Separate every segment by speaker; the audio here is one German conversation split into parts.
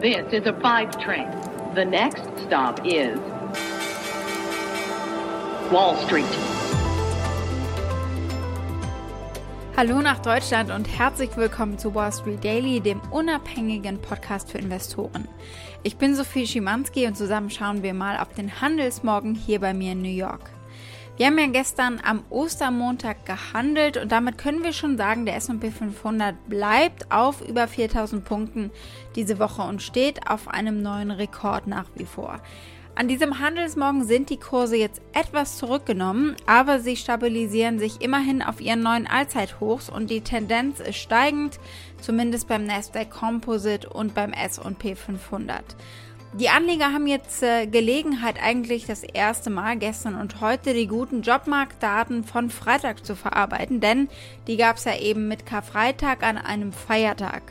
Speaker 1: This is a five train. The next stop is Wall Street.
Speaker 2: Hallo nach Deutschland und herzlich willkommen zu Wall Street Daily, dem unabhängigen Podcast für Investoren. Ich bin Sophie Schimanski und zusammen schauen wir mal auf den Handelsmorgen hier bei mir in New York. Wir haben ja gestern am Ostermontag gehandelt und damit können wir schon sagen, der S&P 500 bleibt auf über 4000 Punkten diese Woche und steht auf einem neuen Rekord nach wie vor. An diesem Handelsmorgen sind die Kurse jetzt etwas zurückgenommen, aber sie stabilisieren sich immerhin auf ihren neuen Allzeithochs und die Tendenz ist steigend, zumindest beim Nasdaq Composite und beim S&P 500. Die Anleger haben jetzt äh, Gelegenheit, eigentlich das erste Mal gestern und heute die guten Jobmarktdaten von Freitag zu verarbeiten, denn die gab es ja eben mit Karfreitag an einem Feiertag.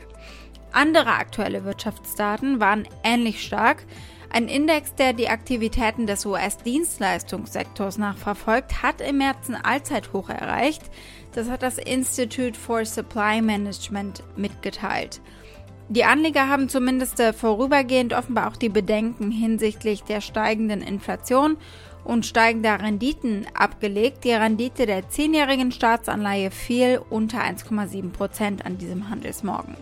Speaker 2: Andere aktuelle Wirtschaftsdaten waren ähnlich stark. Ein Index, der die Aktivitäten des US-Dienstleistungssektors nachverfolgt, hat im März ein Allzeithoch erreicht. Das hat das Institute for Supply Management mitgeteilt. Die Anleger haben zumindest äh, vorübergehend offenbar auch die Bedenken hinsichtlich der steigenden Inflation und steigender Renditen abgelegt. Die Rendite der zehnjährigen Staatsanleihe fiel unter 1,7 Prozent an diesem Handelsmorgen.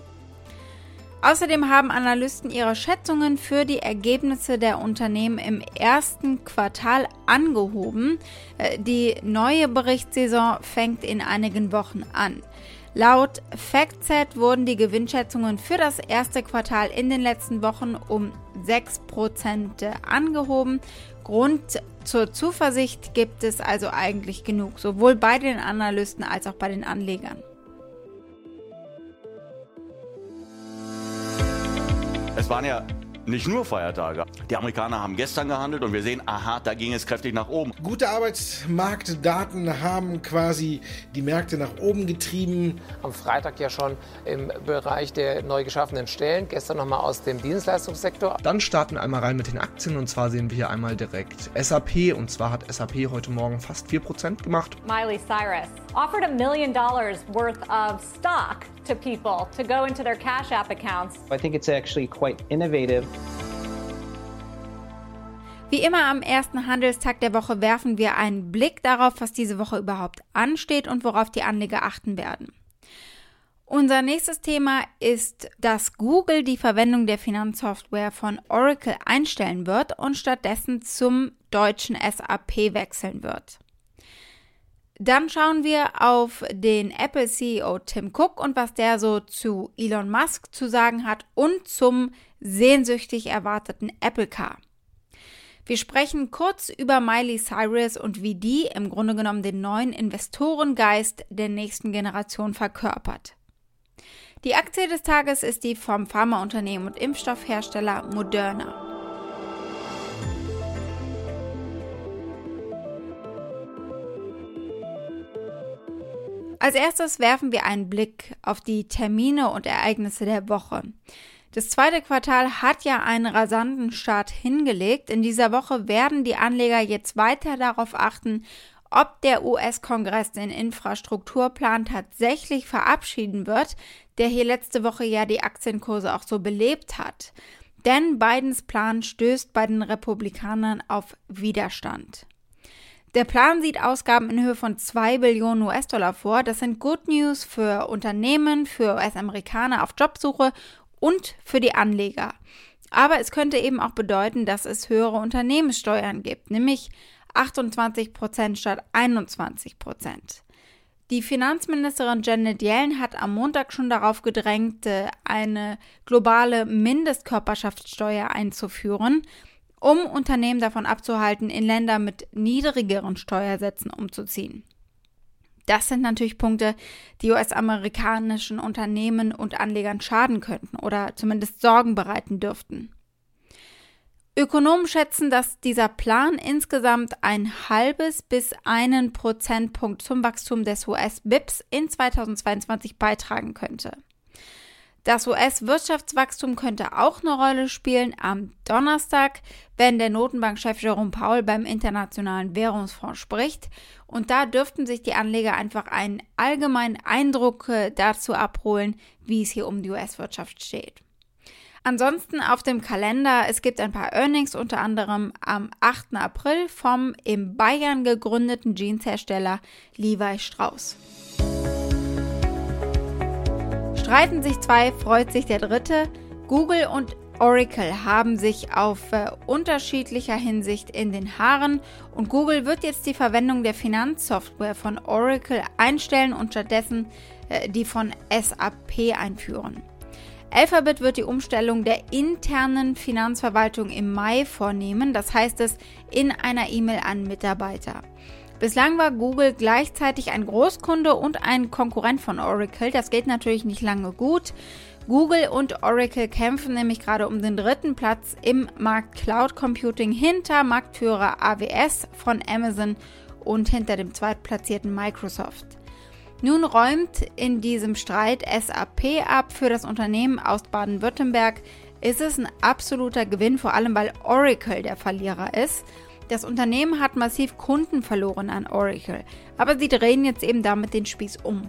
Speaker 2: Außerdem haben Analysten ihre Schätzungen für die Ergebnisse der Unternehmen im ersten Quartal angehoben. Äh, die neue Berichtssaison fängt in einigen Wochen an. Laut FactSet wurden die Gewinnschätzungen für das erste Quartal in den letzten Wochen um 6% angehoben. Grund zur Zuversicht gibt es also eigentlich genug, sowohl bei den Analysten als auch bei den Anlegern.
Speaker 3: Es waren ja nicht nur Feiertage. Die Amerikaner haben gestern gehandelt und wir sehen, aha, da ging es kräftig nach oben.
Speaker 4: Gute Arbeitsmarktdaten haben quasi die Märkte nach oben getrieben.
Speaker 5: Am Freitag ja schon im Bereich der neu geschaffenen Stellen, gestern nochmal aus dem Dienstleistungssektor.
Speaker 6: Dann starten wir einmal rein mit den Aktien und zwar sehen wir hier einmal direkt SAP und zwar hat SAP heute Morgen fast 4% gemacht.
Speaker 7: Miley Cyrus offered a million dollars worth of stock to people to go into their Cash App accounts.
Speaker 8: I think it's actually quite innovative.
Speaker 2: Wie immer am ersten Handelstag der Woche werfen wir einen Blick darauf, was diese Woche überhaupt ansteht und worauf die Anleger achten werden. Unser nächstes Thema ist, dass Google die Verwendung der Finanzsoftware von Oracle einstellen wird und stattdessen zum deutschen SAP wechseln wird. Dann schauen wir auf den Apple CEO Tim Cook und was der so zu Elon Musk zu sagen hat und zum sehnsüchtig erwarteten Apple Car. Wir sprechen kurz über Miley Cyrus und wie die im Grunde genommen den neuen Investorengeist der nächsten Generation verkörpert. Die Aktie des Tages ist die vom Pharmaunternehmen und Impfstoffhersteller Moderna. Als erstes werfen wir einen Blick auf die Termine und Ereignisse der Woche. Das zweite Quartal hat ja einen rasanten Start hingelegt. In dieser Woche werden die Anleger jetzt weiter darauf achten, ob der US-Kongress den Infrastrukturplan tatsächlich verabschieden wird, der hier letzte Woche ja die Aktienkurse auch so belebt hat. Denn Bidens Plan stößt bei den Republikanern auf Widerstand. Der Plan sieht Ausgaben in Höhe von 2 Billionen US-Dollar vor. Das sind Good News für Unternehmen, für US-Amerikaner auf Jobsuche und für die Anleger. Aber es könnte eben auch bedeuten, dass es höhere Unternehmenssteuern gibt, nämlich 28 Prozent statt 21 Prozent. Die Finanzministerin Janet Yellen hat am Montag schon darauf gedrängt, äh, eine globale Mindestkörperschaftssteuer einzuführen, um Unternehmen davon abzuhalten, in Länder mit niedrigeren Steuersätzen umzuziehen. Das sind natürlich Punkte, die US-amerikanischen Unternehmen und Anlegern schaden könnten oder zumindest Sorgen bereiten dürften. Ökonomen schätzen, dass dieser Plan insgesamt ein halbes bis einen Prozentpunkt zum Wachstum des US-BIPs in 2022 beitragen könnte. Das US-Wirtschaftswachstum könnte auch eine Rolle spielen am Donnerstag, wenn der Notenbankchef Jerome Powell beim Internationalen Währungsfonds spricht. Und da dürften sich die Anleger einfach einen allgemeinen Eindruck äh, dazu abholen, wie es hier um die US-Wirtschaft steht. Ansonsten auf dem Kalender, es gibt ein paar Earnings, unter anderem am 8. April vom in Bayern gegründeten Jeanshersteller Levi Strauss. Streiten sich zwei, freut sich der dritte. Google und Oracle haben sich auf äh, unterschiedlicher Hinsicht in den Haaren und Google wird jetzt die Verwendung der Finanzsoftware von Oracle einstellen und stattdessen äh, die von SAP einführen. Alphabet wird die Umstellung der internen Finanzverwaltung im Mai vornehmen, das heißt es in einer E-Mail an Mitarbeiter. Bislang war Google gleichzeitig ein Großkunde und ein Konkurrent von Oracle. Das geht natürlich nicht lange gut. Google und Oracle kämpfen nämlich gerade um den dritten Platz im Markt Cloud Computing hinter Marktführer AWS von Amazon und hinter dem zweitplatzierten Microsoft. Nun räumt in diesem Streit SAP ab für das Unternehmen aus Baden-Württemberg. Ist es ein absoluter Gewinn, vor allem weil Oracle der Verlierer ist. Das Unternehmen hat massiv Kunden verloren an Oracle, aber sie drehen jetzt eben damit den Spieß um.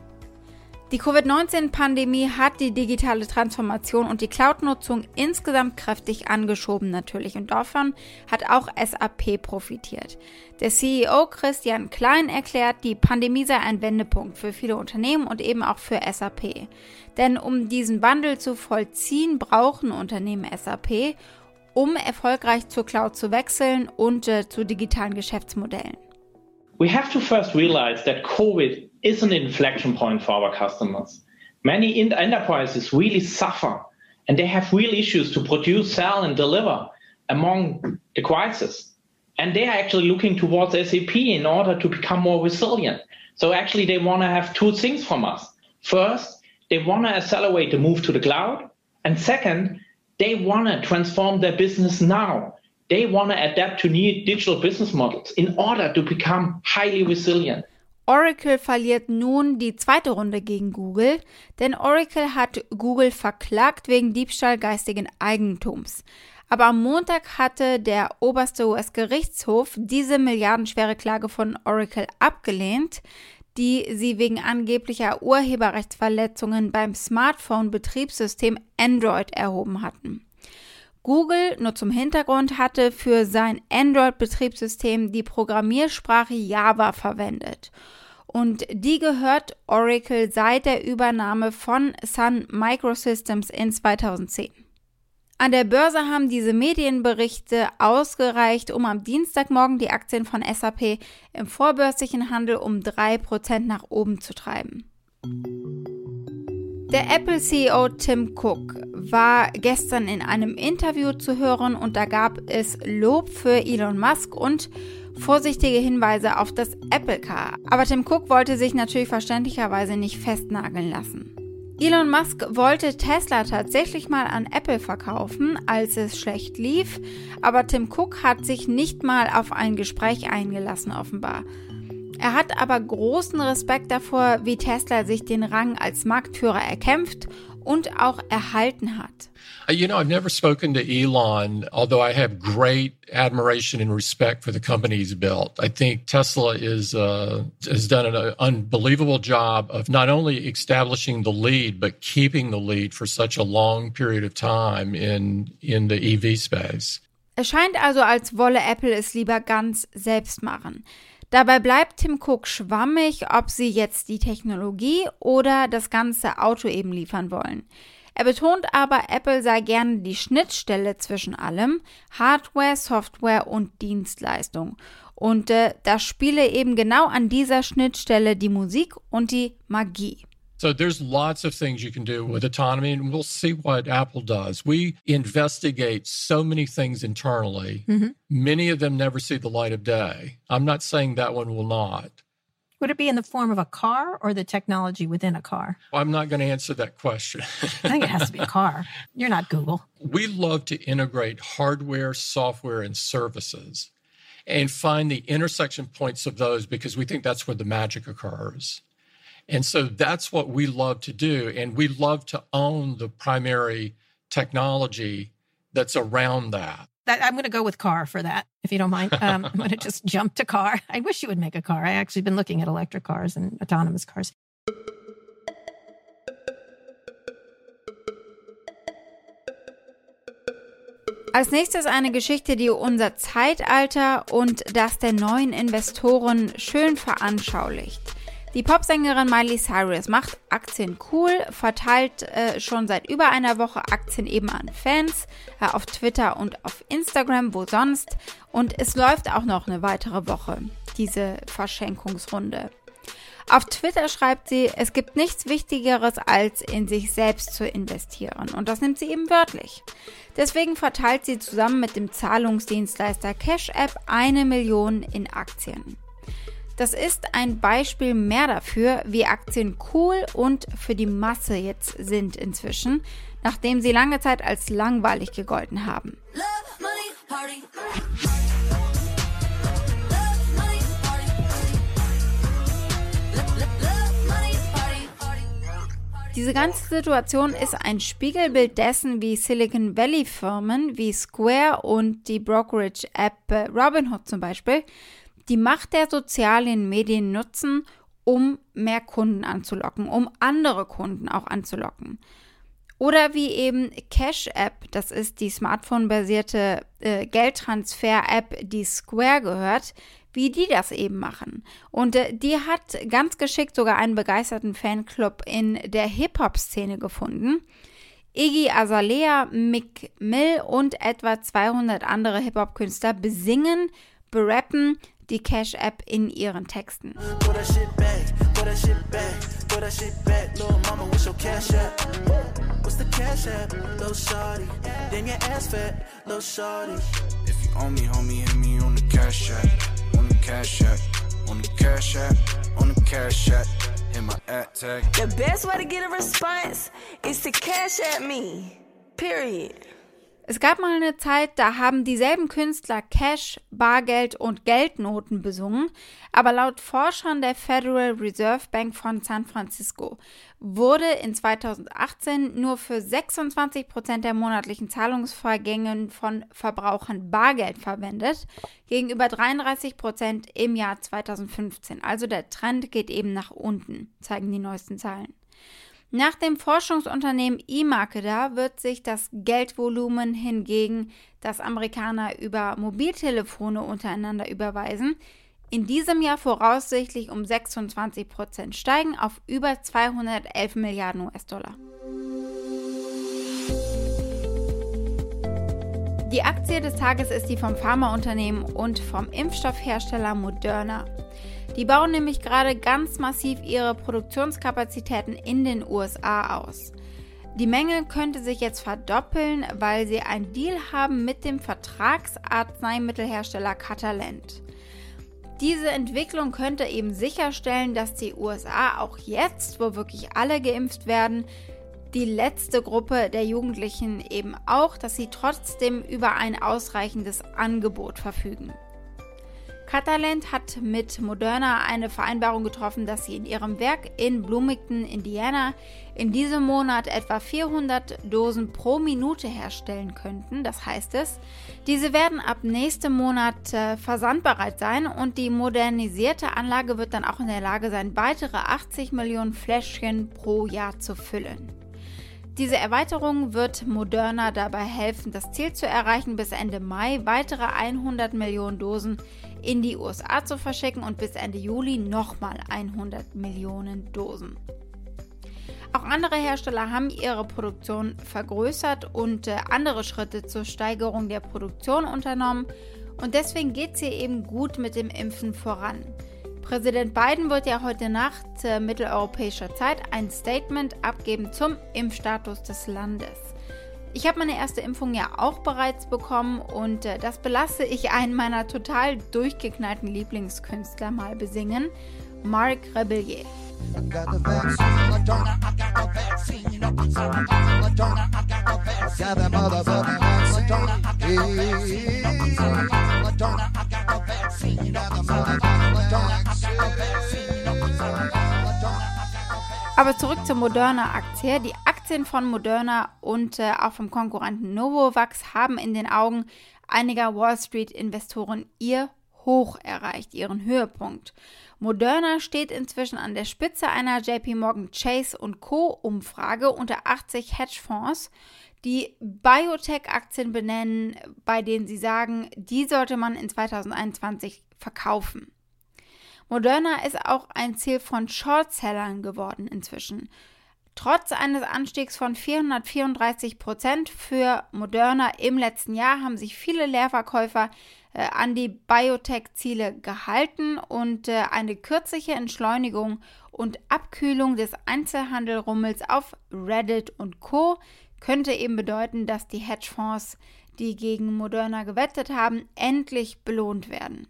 Speaker 2: Die Covid-19-Pandemie hat die digitale Transformation und die Cloud-Nutzung insgesamt kräftig angeschoben natürlich und davon hat auch SAP profitiert. Der CEO Christian Klein erklärt, die Pandemie sei ein Wendepunkt für viele Unternehmen und eben auch für SAP. Denn um diesen Wandel zu vollziehen, brauchen Unternehmen SAP, um erfolgreich zur Cloud zu wechseln und äh, zu digitalen Geschäftsmodellen.
Speaker 8: We have to first realize that COVID is an inflection point for our customers. Many enterprises really suffer and they have real issues to produce, sell, and deliver among the crisis. And they are actually looking towards SAP in order to become more resilient. So actually, they want to have two things from us. First, they want to accelerate the move to the cloud. And second, they want to transform their business now. They want to adapt to new digital business models in order to become highly resilient.
Speaker 2: Oracle verliert nun die zweite Runde gegen Google, denn Oracle hat Google verklagt wegen Diebstahl geistigen Eigentums. Aber am Montag hatte der oberste US-Gerichtshof diese milliardenschwere Klage von Oracle abgelehnt, die sie wegen angeblicher Urheberrechtsverletzungen beim Smartphone-Betriebssystem Android erhoben hatten. Google, nur zum Hintergrund, hatte für sein Android-Betriebssystem die Programmiersprache Java verwendet. Und die gehört Oracle seit der Übernahme von Sun Microsystems in 2010. An der Börse haben diese Medienberichte ausgereicht, um am Dienstagmorgen die Aktien von SAP im vorbörslichen Handel um 3% nach oben zu treiben. Der Apple-CEO Tim Cook war gestern in einem Interview zu hören und da gab es Lob für Elon Musk und vorsichtige Hinweise auf das Apple Car. Aber Tim Cook wollte sich natürlich verständlicherweise nicht festnageln lassen. Elon Musk wollte Tesla tatsächlich mal an Apple verkaufen, als es schlecht lief, aber Tim Cook hat sich nicht mal auf ein Gespräch eingelassen offenbar. Er hat aber großen Respekt davor, wie Tesla sich den Rang als Marktführer erkämpft und auch erhalten hat.
Speaker 9: Uh, you know, I've never spoken to Elon, although I have great admiration and respect for the company he's built. I think Tesla is uh, has done an unbelievable job of not only establishing the lead but keeping the lead for such a long period of time in in the EV space.
Speaker 2: Es scheint also, als wolle Apple es lieber ganz selbst machen. Dabei bleibt Tim Cook schwammig, ob sie jetzt die Technologie oder das ganze Auto eben liefern wollen. Er betont aber, Apple sei gerne die Schnittstelle zwischen allem, Hardware, Software und Dienstleistung. Und äh, da spiele eben genau an dieser Schnittstelle die Musik und die Magie.
Speaker 9: So there's lots of things you can do with autonomy, and we'll see what Apple does. We investigate so many things internally. Mm-hmm. Many of them never see the light of day. I'm not saying that one will not.
Speaker 10: Would it be in the form of a car or the technology within a car?
Speaker 9: I'm not going to answer that question.
Speaker 10: I think it has to be a car. You're not Google.
Speaker 9: We love to integrate hardware, software, and services and find the intersection points of those because we think that's where the magic occurs. And so that's what we love to do. And we love to own the primary technology that's around that.
Speaker 10: that I'm going to go with car for that, if you don't mind. Um, I'm going to just jump to car. I wish you would make a car. I actually been looking at electric cars and autonomous cars.
Speaker 2: Als nächstes eine Geschichte, die unser Zeitalter und das der neuen Investoren schön veranschaulicht. Die Popsängerin Miley Cyrus macht Aktien cool, verteilt äh, schon seit über einer Woche Aktien eben an Fans äh, auf Twitter und auf Instagram, wo sonst. Und es läuft auch noch eine weitere Woche, diese Verschenkungsrunde. Auf Twitter schreibt sie, es gibt nichts Wichtigeres, als in sich selbst zu investieren. Und das nimmt sie eben wörtlich. Deswegen verteilt sie zusammen mit dem Zahlungsdienstleister Cash App eine Million in Aktien. Das ist ein Beispiel mehr dafür, wie Aktien cool und für die Masse jetzt sind inzwischen, nachdem sie lange Zeit als langweilig gegolten haben. Diese ganze Situation ist ein Spiegelbild dessen, wie Silicon Valley Firmen wie Square und die Brokerage-App Robinhood zum Beispiel die Macht der sozialen Medien nutzen, um mehr Kunden anzulocken, um andere Kunden auch anzulocken. Oder wie eben Cash App, das ist die smartphone-basierte äh, Geldtransfer-App, die Square gehört, wie die das eben machen. Und äh, die hat ganz geschickt sogar einen begeisterten Fanclub in der Hip-Hop-Szene gefunden. Iggy Azalea, Mick Mill und etwa 200 andere Hip-Hop-Künstler besingen, berappen, die Cash-App in ihren Texten.
Speaker 11: The best way to get a response is to cash at me. Period.
Speaker 2: Es gab mal eine Zeit, da haben dieselben Künstler Cash, Bargeld und Geldnoten besungen, aber laut Forschern der Federal Reserve Bank von San Francisco wurde in 2018 nur für 26 Prozent der monatlichen Zahlungsvorgänge von Verbrauchern Bargeld verwendet, gegenüber 33 Prozent im Jahr 2015. Also der Trend geht eben nach unten, zeigen die neuesten Zahlen. Nach dem Forschungsunternehmen eMarketer wird sich das Geldvolumen hingegen, das Amerikaner über Mobiltelefone untereinander überweisen, in diesem Jahr voraussichtlich um 26 Prozent steigen auf über 211 Milliarden US-Dollar. Die Aktie des Tages ist die vom Pharmaunternehmen und vom Impfstoffhersteller Moderna. Die bauen nämlich gerade ganz massiv ihre Produktionskapazitäten in den USA aus. Die Menge könnte sich jetzt verdoppeln, weil sie einen Deal haben mit dem Vertragsarzneimittelhersteller Catalent. Diese Entwicklung könnte eben sicherstellen, dass die USA auch jetzt, wo wirklich alle geimpft werden, die letzte Gruppe der Jugendlichen eben auch, dass sie trotzdem über ein ausreichendes Angebot verfügen. Catalent hat mit Moderna eine Vereinbarung getroffen, dass sie in ihrem Werk in Bloomington, Indiana, in diesem Monat etwa 400 Dosen pro Minute herstellen könnten. Das heißt es, diese werden ab nächstem Monat äh, versandbereit sein und die modernisierte Anlage wird dann auch in der Lage sein, weitere 80 Millionen Fläschchen pro Jahr zu füllen. Diese Erweiterung wird Moderna dabei helfen, das Ziel zu erreichen, bis Ende Mai weitere 100 Millionen Dosen in die USA zu verschicken und bis Ende Juli nochmal 100 Millionen Dosen. Auch andere Hersteller haben ihre Produktion vergrößert und äh, andere Schritte zur Steigerung der Produktion unternommen und deswegen geht es hier eben gut mit dem Impfen voran. Präsident Biden wird ja heute Nacht äh, mitteleuropäischer Zeit ein Statement abgeben zum Impfstatus des Landes. Ich habe meine erste Impfung ja auch bereits bekommen und äh, das belasse ich einen meiner total durchgeknallten Lieblingskünstler mal besingen, Marc Rebellier. Aber zurück zur Moderna-Aktie. Die Aktien von Moderna und äh, auch vom Konkurrenten Novavax haben in den Augen einiger Wall Street-Investoren ihr Hoch erreicht, ihren Höhepunkt. Moderna steht inzwischen an der Spitze einer JP Morgan Chase Co. Umfrage unter 80 Hedgefonds. die Biotech-Aktien benennen, bei denen sie sagen, die sollte man in 2021 verkaufen. Moderna ist auch ein Ziel von Shortsellern geworden inzwischen. Trotz eines Anstiegs von 434 Prozent für Moderna im letzten Jahr haben sich viele Leerverkäufer äh, an die Biotech-Ziele gehalten und äh, eine kürzliche Entschleunigung und Abkühlung des Einzelhandelrummels auf Reddit und Co. könnte eben bedeuten, dass die Hedgefonds, die gegen Moderna gewettet haben, endlich belohnt werden.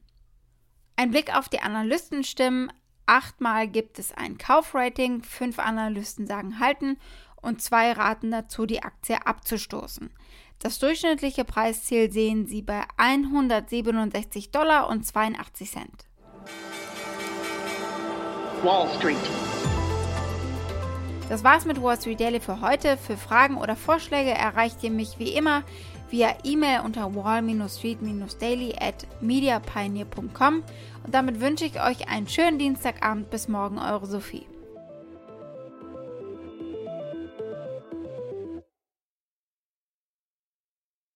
Speaker 2: Ein Blick auf die Analystenstimmen. Achtmal gibt es ein Kaufrating, fünf Analysten sagen halten und zwei raten dazu, die Aktie abzustoßen. Das durchschnittliche Preisziel sehen Sie bei 167 Dollar und 82 Cent.
Speaker 1: Wall Street.
Speaker 2: Das war's mit Wall Street Daily für heute. Für Fragen oder Vorschläge erreicht ihr mich wie immer via E-Mail unter wall-street-daily at mediapioneer.com und damit wünsche ich euch einen schönen Dienstagabend. Bis morgen, eure Sophie.